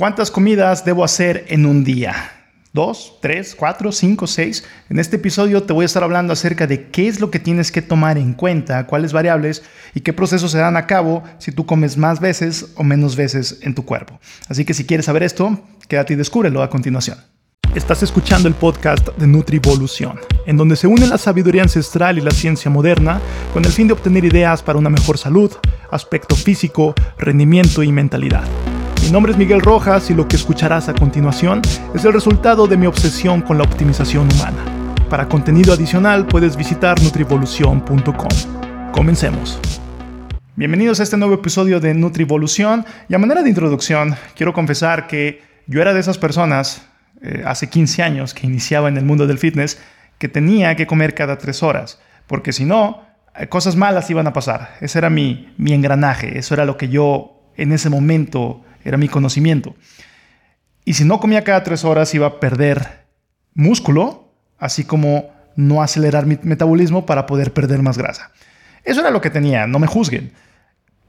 ¿Cuántas comidas debo hacer en un día? ¿Dos, tres, cuatro, cinco, seis? En este episodio te voy a estar hablando acerca de qué es lo que tienes que tomar en cuenta, cuáles variables y qué procesos se dan a cabo si tú comes más veces o menos veces en tu cuerpo. Así que si quieres saber esto, quédate y descúbrelo a continuación. Estás escuchando el podcast de Nutrivolución, en donde se une la sabiduría ancestral y la ciencia moderna con el fin de obtener ideas para una mejor salud, aspecto físico, rendimiento y mentalidad. Mi nombre es Miguel Rojas y lo que escucharás a continuación es el resultado de mi obsesión con la optimización humana. Para contenido adicional puedes visitar nutrivolución.com. Comencemos. Bienvenidos a este nuevo episodio de Nutrivolución y a manera de introducción quiero confesar que yo era de esas personas eh, hace 15 años que iniciaba en el mundo del fitness que tenía que comer cada 3 horas porque si no eh, cosas malas iban a pasar. Ese era mi, mi engranaje, eso era lo que yo en ese momento era mi conocimiento. Y si no comía cada tres horas iba a perder músculo, así como no acelerar mi metabolismo para poder perder más grasa. Eso era lo que tenía, no me juzguen.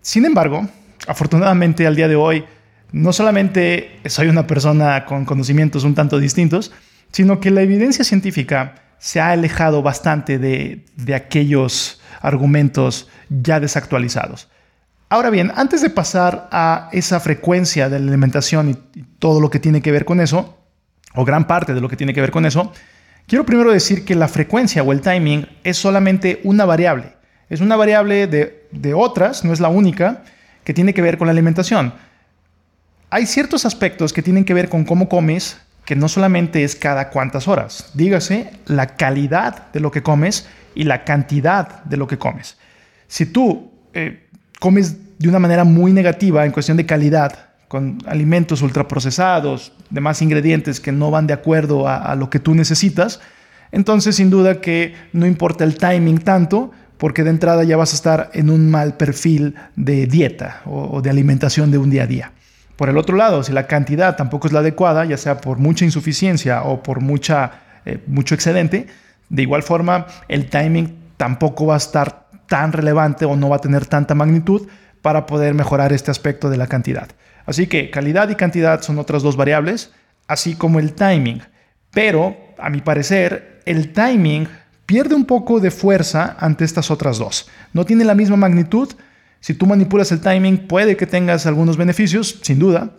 Sin embargo, afortunadamente al día de hoy, no solamente soy una persona con conocimientos un tanto distintos, sino que la evidencia científica se ha alejado bastante de, de aquellos argumentos ya desactualizados. Ahora bien, antes de pasar a esa frecuencia de la alimentación y, todo lo que tiene que ver con eso, o gran parte de lo que tiene que ver con eso, quiero primero decir que la frecuencia o el timing es solamente una variable. Es una variable de, otras, no es la única, que tiene que ver con la alimentación. Hay ciertos aspectos que tienen que ver con cómo comes, que no solamente es cada cuántas horas, dígase la calidad de lo que comes y la cantidad de lo que comes. Si tú eh, comes de una manera muy negativa en cuestión de calidad, con alimentos ultraprocesados, demás ingredientes que no van de acuerdo a, lo que tú necesitas, entonces sin duda que no importa el timing tanto, porque de entrada ya vas a estar en un mal perfil de dieta o, de alimentación de un día a día. Por el otro lado, si la cantidad tampoco es la adecuada, ya sea por mucha insuficiencia o por mucha, eh, mucho excedente, de igual forma el timing tampoco va a estar tan relevante o no va a tener tanta magnitud para poder mejorar este aspecto de la cantidad. Así que calidad y cantidad son otras dos variables, así como el timing. Pero, a mi parecer, el timing pierde un poco de fuerza ante estas otras dos. No tiene la misma magnitud. Si tú manipulas el timing, puede que tengas algunos beneficios, sin duda.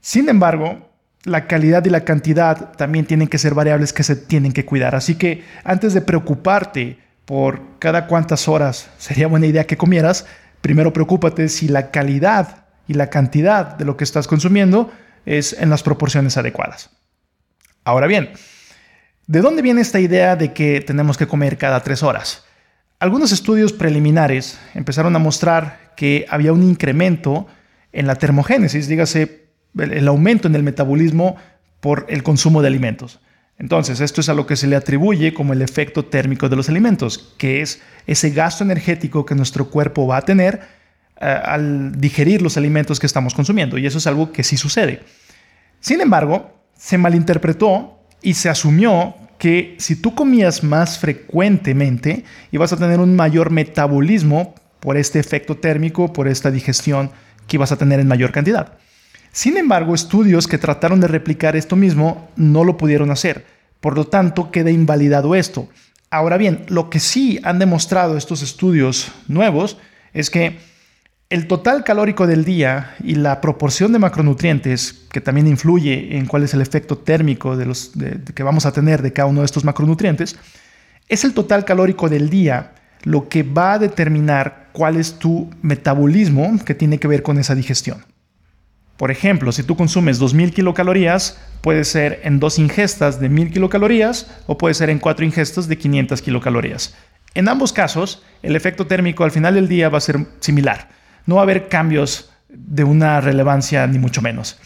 Sin embargo, la calidad y la cantidad también tienen que ser variables que se tienen que cuidar. Así que antes de preocuparte por cada cuántas horas sería buena idea que comieras, primero preocúpate si la calidad y la cantidad de lo que estás consumiendo es en las proporciones adecuadas. Ahora bien, ¿de dónde viene esta idea de que tenemos que comer cada tres horas? Algunos estudios preliminares empezaron a mostrar que había un incremento en la termogénesis, dígase el aumento en el metabolismo por el consumo de alimentos. Entonces, esto es a lo que se le atribuye como el efecto térmico de los alimentos, que es ese gasto energético que nuestro cuerpo va a tener eh, al digerir los alimentos que estamos consumiendo. Y eso es algo que sí sucede. Sin embargo, se malinterpretó y se asumió que si tú comías más frecuentemente, ibas a tener un mayor metabolismo por este efecto térmico, por esta digestión que ibas a tener en mayor cantidad. Sin embargo, estudios que trataron de replicar esto mismo no lo pudieron hacer. Por lo tanto, queda invalidado esto. Ahora bien, lo que sí han demostrado estos estudios nuevos es que el total calórico del día y la proporción de macronutrientes, que también influye en cuál es el efecto térmico de los, que vamos a tener de cada uno de estos macronutrientes, es el total calórico del día lo que va a determinar cuál es tu metabolismo que tiene que ver con esa digestión. Por ejemplo, si tú consumes 2000 kilocalorías, puede ser en dos ingestas de 1000 kilocalorías o puede ser en cuatro ingestas de 500 kilocalorías. En ambos casos, el efecto térmico al final del día va a ser similar. No va a haber cambios de una relevancia ni mucho menos.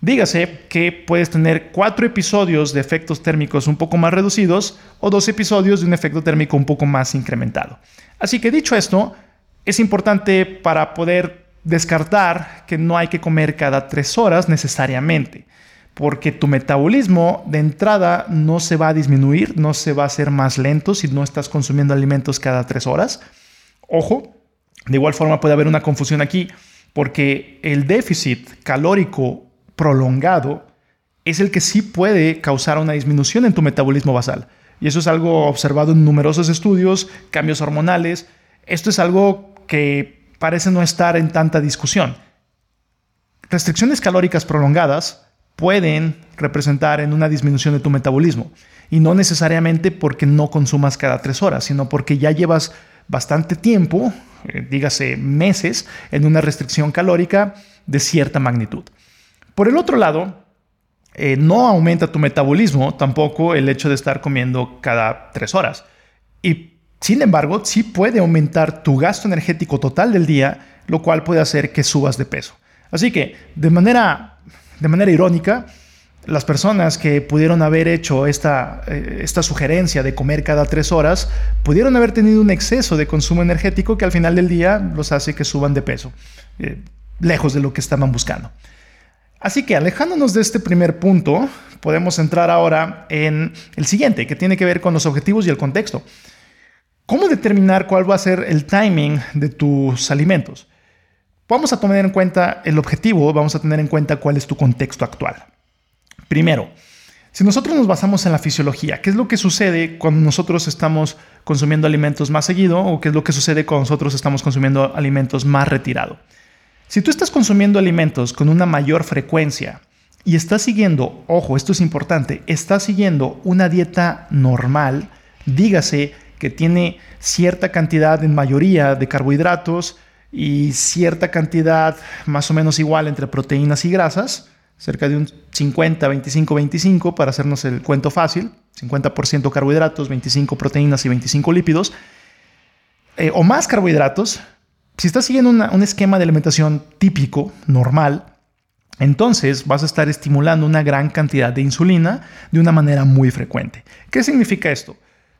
Dígase que puedes tener cuatro episodios de efectos térmicos un poco más reducidos o dos episodios de un efecto térmico un poco más incrementado. Así que dicho esto, es importante para poder descartar que no hay que comer cada tres horas necesariamente, porque tu metabolismo de entrada no se va a disminuir, no se va a hacer más lento si no estás consumiendo alimentos cada tres horas. Ojo, de igual forma puede haber una confusión aquí, porque el déficit calórico prolongado es el que sí puede causar una disminución en tu metabolismo basal. Y eso es algo observado en numerosos estudios, cambios hormonales. Esto es algo que parece no estar en tanta discusión. Restricciones calóricas prolongadas pueden representar en una disminución de tu metabolismo. Y no necesariamente porque no consumas cada tres horas, sino porque ya llevas bastante tiempo, eh, dígase meses, en una restricción calórica de cierta magnitud. Por el otro lado, eh, no aumenta tu metabolismo tampoco el hecho de estar comiendo cada tres horas. Sin embargo, sí puede aumentar tu gasto energético total del día, lo cual puede hacer que subas de peso. Así que, de manera, de manera irónica, las personas que pudieron haber hecho esta, eh, esta sugerencia de comer cada tres horas, pudieron haber tenido un exceso de consumo energético que al final del día los hace que suban de peso, eh, lejos de lo que estaban buscando. Así que alejándonos de este primer punto, podemos entrar ahora en el siguiente, que tiene que ver con los objetivos y el contexto. ¿Cómo determinar cuál va a ser el timing de tus alimentos? Vamos a tener en cuenta el objetivo, vamos a tener en cuenta cuál es tu contexto actual. Primero, si nosotros nos basamos en la fisiología, ¿qué es lo que sucede cuando nosotros estamos consumiendo alimentos más seguido o qué es lo que sucede cuando nosotros estamos consumiendo alimentos más retirado? Si tú estás consumiendo alimentos con una mayor frecuencia y estás siguiendo, ojo, esto es importante, estás siguiendo una dieta normal, dígase que tiene cierta cantidad en mayoría de carbohidratos y cierta cantidad más o menos igual entre proteínas y grasas, cerca de un 50, 25, 25 para hacernos el cuento fácil, 50% carbohidratos, 25 proteínas y 25 lípidos, eh, o más carbohidratos, si estás siguiendo un esquema de alimentación típico, normal, entonces vas a estar estimulando una gran cantidad de insulina de una manera muy frecuente. ¿Qué significa esto?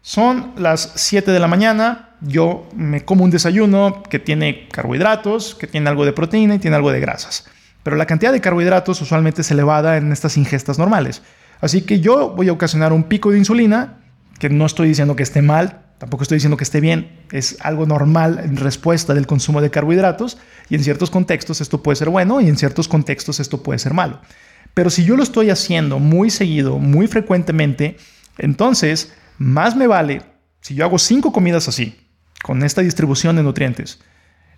Son las 7 de la mañana, yo me como un desayuno que tiene carbohidratos, que tiene algo de proteína y tiene algo de grasas. Pero la cantidad de carbohidratos usualmente es elevada en estas ingestas normales. Así que yo voy a ocasionar un pico de insulina, que no estoy diciendo que esté mal, Tampoco estoy diciendo que esté bien, es algo normal en respuesta del consumo de carbohidratos y en ciertos contextos esto puede ser bueno y en ciertos contextos esto puede ser malo. Pero si yo lo estoy haciendo muy seguido, muy frecuentemente, entonces más me vale si yo hago cinco comidas así, con esta distribución de nutrientes,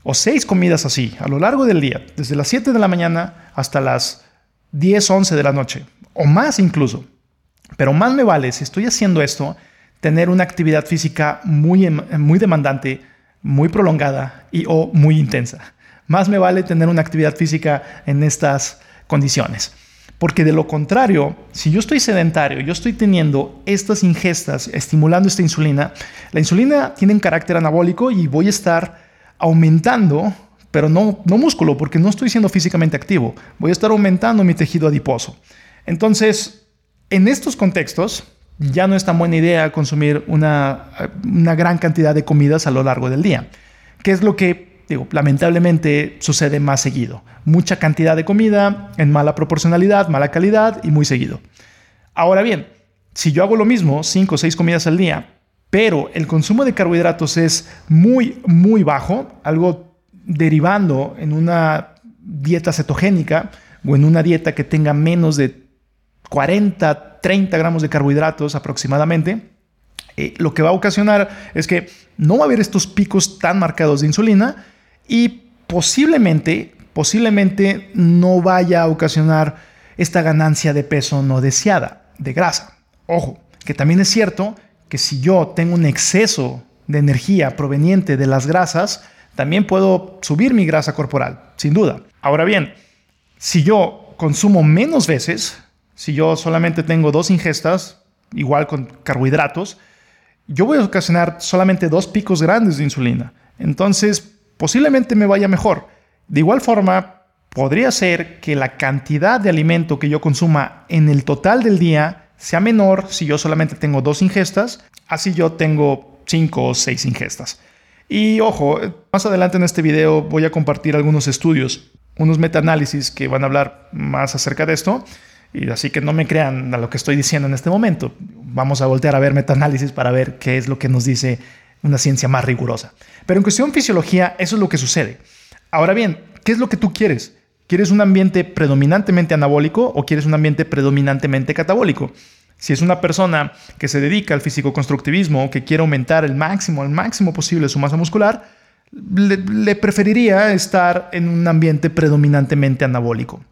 o seis comidas así a lo largo del día, desde las 7 de la mañana hasta las 10, 11 de la noche, o más incluso. Pero más me vale si estoy haciendo esto tener una actividad física muy, em, muy demandante, muy prolongada y o muy intensa. Más me vale tener una actividad física en estas condiciones. Porque de lo contrario, si yo estoy sedentario, yo estoy teniendo estas ingestas estimulando esta insulina, la insulina tiene un carácter anabólico y voy a estar aumentando, pero no, no músculo, porque no estoy siendo físicamente activo. Voy a estar aumentando mi tejido adiposo. Entonces, en estos contextos, ya no es tan buena idea consumir una, gran cantidad de comidas a lo largo del día. ¿Qué es lo que, digo, lamentablemente sucede más seguido? Mucha cantidad de comida en mala proporcionalidad, mala calidad y muy seguido. Ahora bien, si yo hago lo mismo, 5 o 6 comidas al día, pero el consumo de carbohidratos es muy, muy bajo, algo derivando en una dieta cetogénica o en una dieta que tenga menos de 40, 30 gramos de carbohidratos aproximadamente, eh, lo que va a ocasionar es que no va a haber estos picos tan marcados de insulina y posiblemente, posiblemente no vaya a ocasionar esta ganancia de peso no deseada, de grasa. Ojo, que también es cierto que si yo tengo un exceso de energía proveniente de las grasas, también puedo subir mi grasa corporal, sin duda. Ahora bien, si yo consumo menos veces, si yo solamente tengo dos ingestas, igual con carbohidratos, yo voy a ocasionar solamente dos picos grandes de insulina. Entonces, posiblemente me vaya mejor. De igual forma, podría ser que la cantidad de alimento que yo consuma en el total del día sea menor si yo solamente tengo dos ingestas, así yo tengo cinco o seis ingestas. Y ojo, más adelante en este video voy a compartir algunos estudios, unos metaanálisis que van a hablar más acerca de esto. Y así que no me crean a lo que estoy diciendo en este momento. Vamos a voltear a ver metaanálisis para ver qué es lo que nos dice una ciencia más rigurosa. Pero en cuestión de fisiología, eso es lo que sucede. Ahora bien, ¿qué es lo que tú quieres? ¿Quieres un ambiente predominantemente anabólico o quieres un ambiente predominantemente catabólico? Si es una persona que se dedica al físico-constructivismo que quiere aumentar el máximo, máximo posible su masa muscular, le, preferiría estar en un ambiente predominantemente anabólico.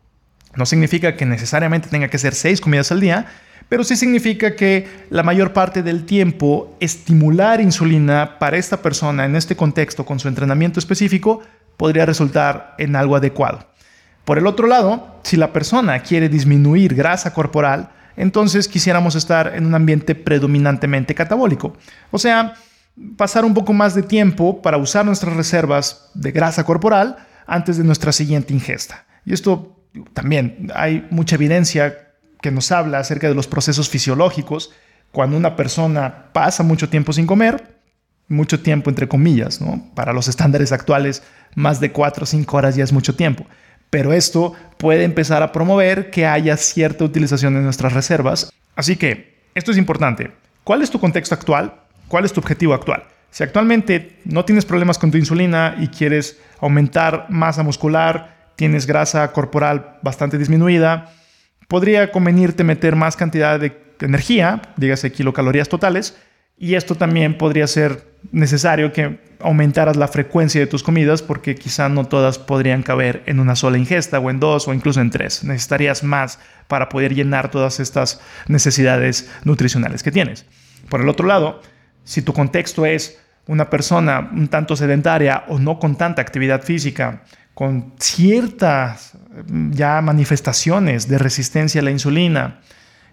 No significa que necesariamente tenga que ser seis comidas al día, pero sí significa que la mayor parte del tiempo estimular insulina para esta persona en este contexto con su entrenamiento específico podría resultar en algo adecuado. Por el otro lado, si la persona quiere disminuir grasa corporal, entonces quisiéramos estar en un ambiente predominantemente catabólico. O sea, pasar un poco más de tiempo para usar nuestras reservas de grasa corporal antes de nuestra siguiente ingesta. Y esto también hay mucha evidencia que nos habla acerca de los procesos fisiológicos cuando una persona pasa mucho tiempo sin comer, mucho tiempo entre comillas, ¿no? Para los estándares actuales, más de 4 o 5 horas ya es mucho tiempo. Pero esto puede empezar a promover que haya cierta utilización de nuestras reservas. Así que, esto es importante. ¿Cuál es tu contexto actual? ¿Cuál es tu objetivo actual? Si actualmente no tienes problemas con tu insulina y quieres aumentar masa muscular, tienes grasa corporal bastante disminuida, podría convenirte meter más cantidad de energía, dígase kilocalorías totales, y esto también podría ser necesario que aumentaras la frecuencia de tus comidas porque quizá no todas podrían caber en una sola ingesta o en dos o incluso en tres. Necesitarías más para poder llenar todas estas necesidades nutricionales que tienes. Por el otro lado, si tu contexto es una persona un tanto sedentaria o no con tanta actividad física, con ciertas ya manifestaciones de resistencia a la insulina,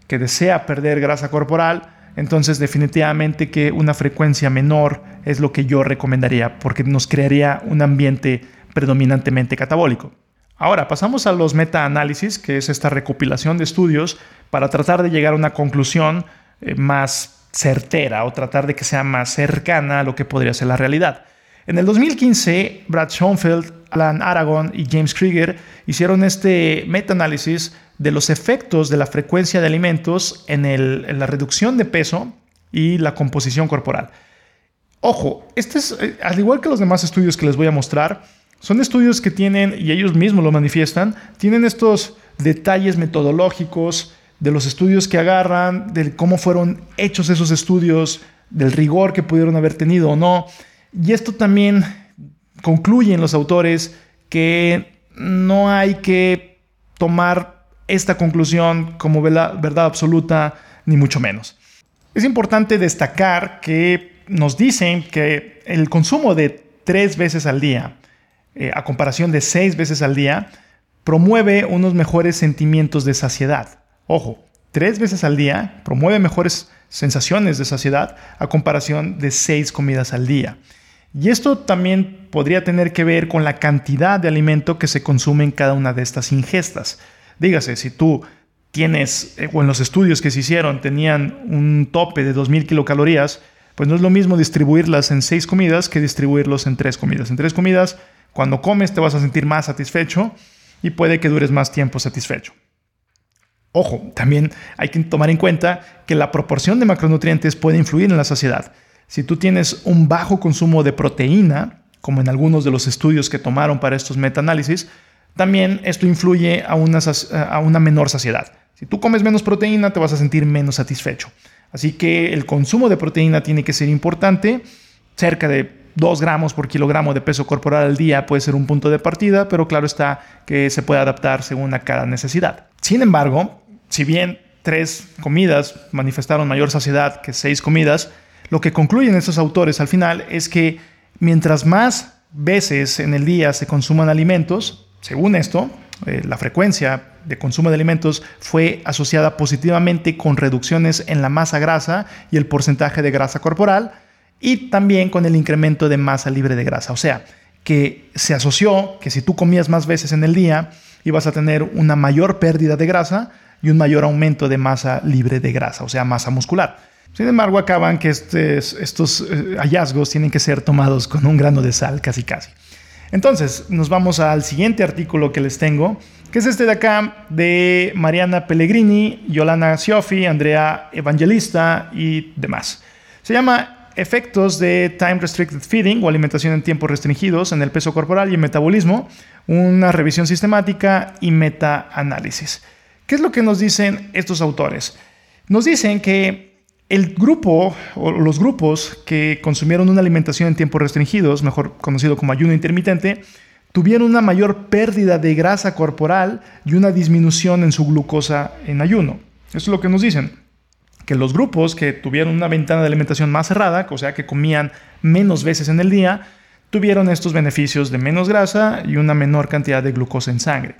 que desea perder grasa corporal, entonces definitivamente que una frecuencia menor es lo que yo recomendaría porque nos crearía un ambiente predominantemente catabólico. Ahora pasamos a los metaanálisis, que es esta recopilación de estudios para tratar de llegar a una conclusión eh, más certera o tratar de que sea más cercana a lo que podría ser la realidad. En el 2015, Brad Schoenfeld, Alan Aragon y James Krieger hicieron este metaanálisis de los efectos de la frecuencia de alimentos en, la reducción de peso y la composición corporal. Ojo, este es, eh, al igual que los demás estudios que les voy a mostrar, son estudios que tienen, y ellos mismos lo manifiestan, tienen estos detalles metodológicos, de los estudios que agarran, de cómo fueron hechos esos estudios, del rigor que pudieron haber tenido o no. Y esto también concluye en los autores que no hay que tomar esta conclusión como verdad absoluta, ni mucho menos. Es importante destacar que nos dicen que el consumo de tres veces al día, eh, a comparación de seis veces al día, promueve unos mejores sentimientos de saciedad. Ojo, tres veces al día promueve mejores sensaciones de saciedad a comparación de seis comidas al día. Y esto también podría tener que ver con la cantidad de alimento que se consume en cada una de estas ingestas. Dígase, si tú tienes, eh, o en los estudios que se hicieron, tenían un tope de 2.000 kilocalorías, pues no es lo mismo distribuirlas en seis comidas que distribuirlos en tres comidas. En tres comidas, cuando comes te vas a sentir más satisfecho y puede que dures más tiempo satisfecho. Ojo, también hay que tomar en cuenta que la proporción de macronutrientes puede influir en la saciedad. Si tú tienes un bajo consumo de proteína, como en algunos de los estudios que tomaron para estos metaanálisis, también esto influye a una, menor saciedad. Si tú comes menos proteína, te vas a sentir menos satisfecho. Así que el consumo de proteína tiene que ser importante, cerca de 2 gramos por kilogramo de peso corporal al día puede ser un punto de partida, pero claro está que se puede adaptar según a cada necesidad. Sin embargo, si bien tres comidas manifestaron mayor saciedad que seis comidas, lo que concluyen estos autores al final es que mientras más veces en el día se consuman alimentos, según esto, eh, la frecuencia de consumo de alimentos fue asociada positivamente con reducciones en la masa grasa y el porcentaje de grasa corporal y también con el incremento de masa libre de grasa. O sea, que se asoció que si tú comías más veces en el día, ibas a tener una mayor pérdida de grasa, y un mayor aumento de masa libre de grasa, o sea, masa muscular. Sin embargo, acaban que estos eh, hallazgos tienen que ser tomados con un grano de sal, casi casi. Entonces, nos vamos al siguiente artículo que les tengo, que es este de acá, de Mariana Pellegrini, Yolana Siofi, Andrea Evangelista y demás. Se llama efectos de Time Restricted Feeding o alimentación en tiempos restringidos en el peso corporal y el metabolismo, una revisión sistemática y meta-análisis. ¿Qué es lo que nos dicen estos autores? Nos dicen que el grupo o los grupos que consumieron una alimentación en tiempos restringidos, mejor conocido como ayuno intermitente, tuvieron una mayor pérdida de grasa corporal y una disminución en su glucosa en ayuno. Eso es lo que nos dicen. Que los grupos que tuvieron una ventana de alimentación más cerrada, o sea, que comían menos veces en el día, tuvieron estos beneficios de menos grasa y una menor cantidad de glucosa en sangre.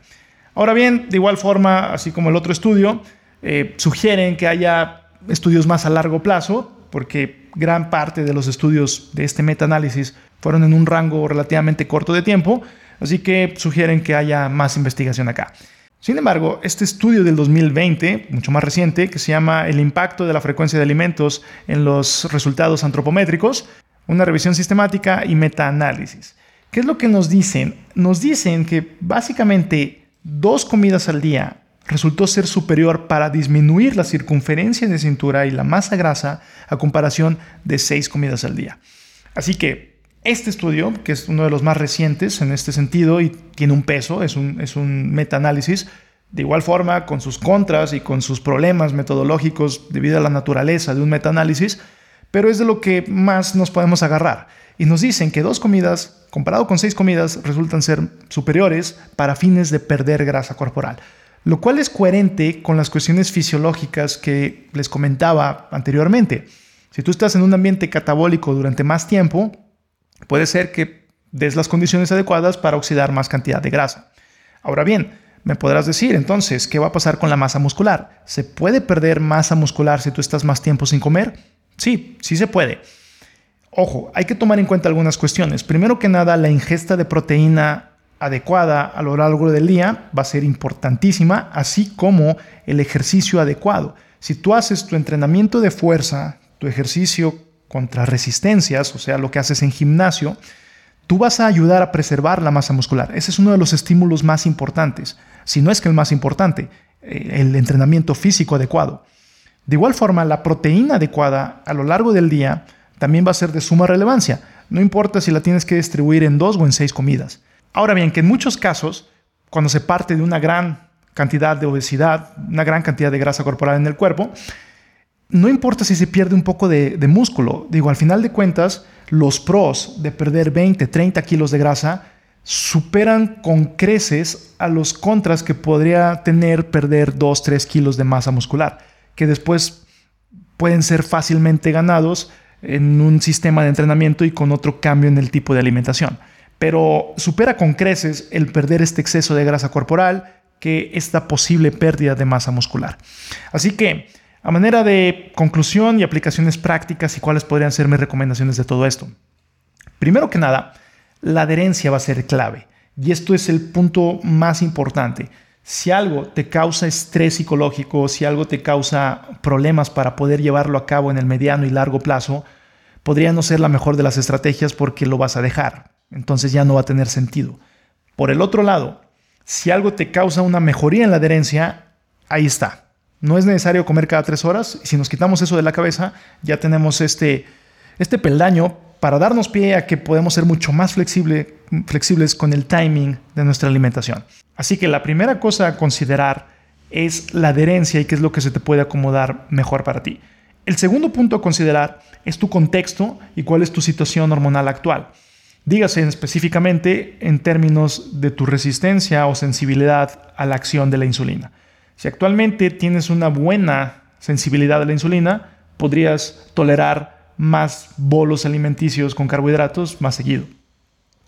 Ahora bien, de igual forma, así como el otro estudio, eh, sugieren que haya estudios más a largo plazo, porque gran parte de los estudios de este metaanálisis fueron en un rango relativamente corto de tiempo, así que sugieren que haya más investigación acá. Sin embargo, este estudio del 2020, mucho más reciente, que se llama El impacto de la frecuencia de alimentos en los resultados antropométricos, una revisión sistemática y metaanálisis. ¿Qué es lo que nos dicen? Nos dicen que básicamente dos comidas al día resultó ser superior para disminuir la circunferencia de cintura y la masa grasa a comparación de seis comidas al día. Así que este estudio, que es uno de los más recientes en este sentido y tiene un peso, es un, es un metaanálisis, de igual forma, con sus contras y con sus problemas metodológicos debido a la naturaleza de un metaanálisis, pero es de lo que más nos podemos agarrar. Y nos dicen que dos comidas, comparado con seis comidas, resultan ser superiores para fines de perder grasa corporal lo cual es coherente con las cuestiones fisiológicas que les comentaba anteriormente. Si tú estás en un ambiente catabólico durante más tiempo, puede ser que des las condiciones adecuadas para oxidar más cantidad de grasa. Ahora bien, me podrás decir entonces, ¿qué va a pasar con la masa muscular? ¿Se puede perder masa muscular si tú estás más tiempo sin comer? Sí, sí se puede. Ojo, hay que tomar en cuenta algunas cuestiones. Primero que nada, la ingesta de proteína adecuada a lo largo del día va a ser importantísima, así como el ejercicio adecuado. Si tú haces tu entrenamiento de fuerza, tu ejercicio contra resistencias, o sea, lo que haces en gimnasio, tú vas a ayudar a preservar la masa muscular. Ese es uno de los estímulos más importantes, si no es que el más importante, eh, el entrenamiento físico adecuado. De igual forma, la proteína adecuada a lo largo del día también va a ser de suma relevancia. No importa si la tienes que distribuir en dos o en seis comidas. Ahora bien, que en muchos casos, cuando se parte de una gran cantidad de obesidad, una gran cantidad de grasa corporal en el cuerpo, no importa si se pierde un poco de, músculo. Digo, al final de cuentas, los pros de perder 20, 30 kilos de grasa superan con creces a los contras que podría tener perder 2, 3 kilos de masa muscular, que después pueden ser fácilmente ganados en un sistema de entrenamiento y con otro cambio en el tipo de alimentación pero supera con creces el perder este exceso de grasa corporal que esta posible pérdida de masa muscular. Así que, a manera de conclusión y aplicaciones prácticas y cuáles podrían ser mis recomendaciones de todo esto. Primero que nada, la adherencia va a ser clave y esto es el punto más importante. Si algo te causa estrés psicológico, si algo te causa problemas para poder llevarlo a cabo en el mediano y largo plazo, podría no ser la mejor de las estrategias porque lo vas a dejar entonces ya no va a tener sentido. Por el otro lado, si algo te causa una mejoría en la adherencia, ahí está. No es necesario comer cada tres horas si nos quitamos eso de la cabeza, ya tenemos este, este peldaño para darnos pie a que podemos ser mucho más flexible, flexibles con el timing de nuestra alimentación. Así que la primera cosa a considerar es la adherencia y qué es lo que se te puede acomodar mejor para ti. El segundo punto a considerar es tu contexto y cuál es tu situación hormonal actual. Dígase específicamente en términos de tu resistencia o sensibilidad a la acción de la insulina. Si actualmente tienes una buena sensibilidad a la insulina, podrías tolerar más bolos alimenticios con carbohidratos más seguido.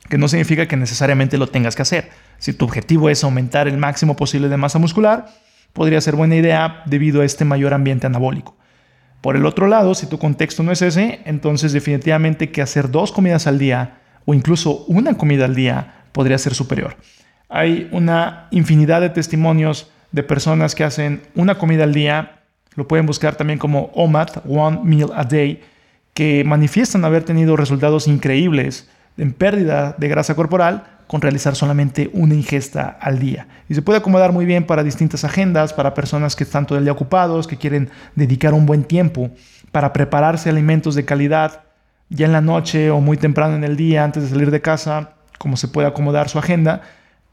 Que no significa que necesariamente lo tengas que hacer. Si tu objetivo es aumentar el máximo posible de masa muscular, podría ser buena idea debido a este mayor ambiente anabólico. Por el otro lado, si tu contexto no es ese, entonces definitivamente que hacer dos comidas al día o incluso una comida al día podría ser superior. Hay una infinidad de testimonios de personas que hacen una comida al día, lo pueden buscar también como OMAD, One Meal a Day, que manifiestan haber tenido resultados increíbles en pérdida de grasa corporal con realizar solamente una ingesta al día. Y se puede acomodar muy bien para distintas agendas, para personas que están todo el día ocupados, que quieren dedicar un buen tiempo para prepararse alimentos de calidad ya en la noche o muy temprano en el día antes de salir de casa, como se puede acomodar su agenda,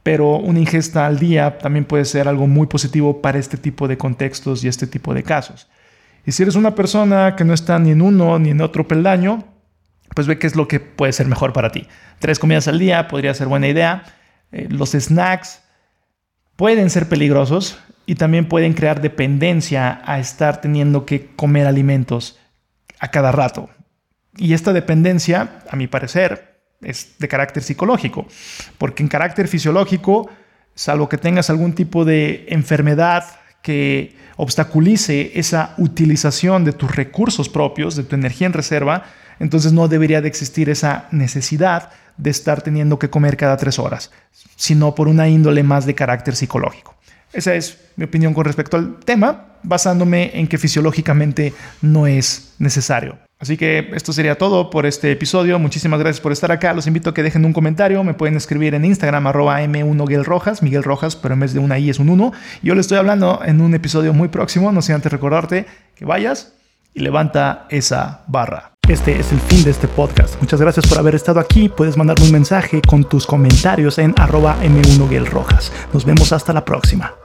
pero una ingesta al día también puede ser algo muy positivo para este tipo de contextos y este tipo de casos. Y si eres una persona que no está ni en uno ni en otro peldaño, pues ve qué es lo que puede ser mejor para ti. Tres comidas al día podría ser buena idea. Eh, los snacks pueden ser peligrosos y también pueden crear dependencia a estar teniendo que comer alimentos a cada rato. Y esta dependencia, a mi parecer, es de carácter psicológico, porque en carácter fisiológico, salvo que tengas algún tipo de enfermedad que obstaculice esa utilización de tus recursos propios, de tu energía en reserva, entonces no debería de existir esa necesidad de estar teniendo que comer cada tres horas, sino por una índole más de carácter psicológico. Esa es mi opinión con respecto al tema, basándome en que fisiológicamente no es necesario. Así que esto sería todo por este episodio. Muchísimas gracias por estar acá. Los invito a que dejen un comentario. Me pueden escribir en Instagram arroba M1 Rojas, Miguel Rojas, pero en vez de una I es un 1. Yo le estoy hablando en un episodio muy próximo. No sé antes recordarte que vayas y levanta esa barra. Este es el fin de este podcast. Muchas gracias por haber estado aquí. Puedes mandarme un mensaje con tus comentarios en arroba M1 Rojas. Nos vemos hasta la próxima.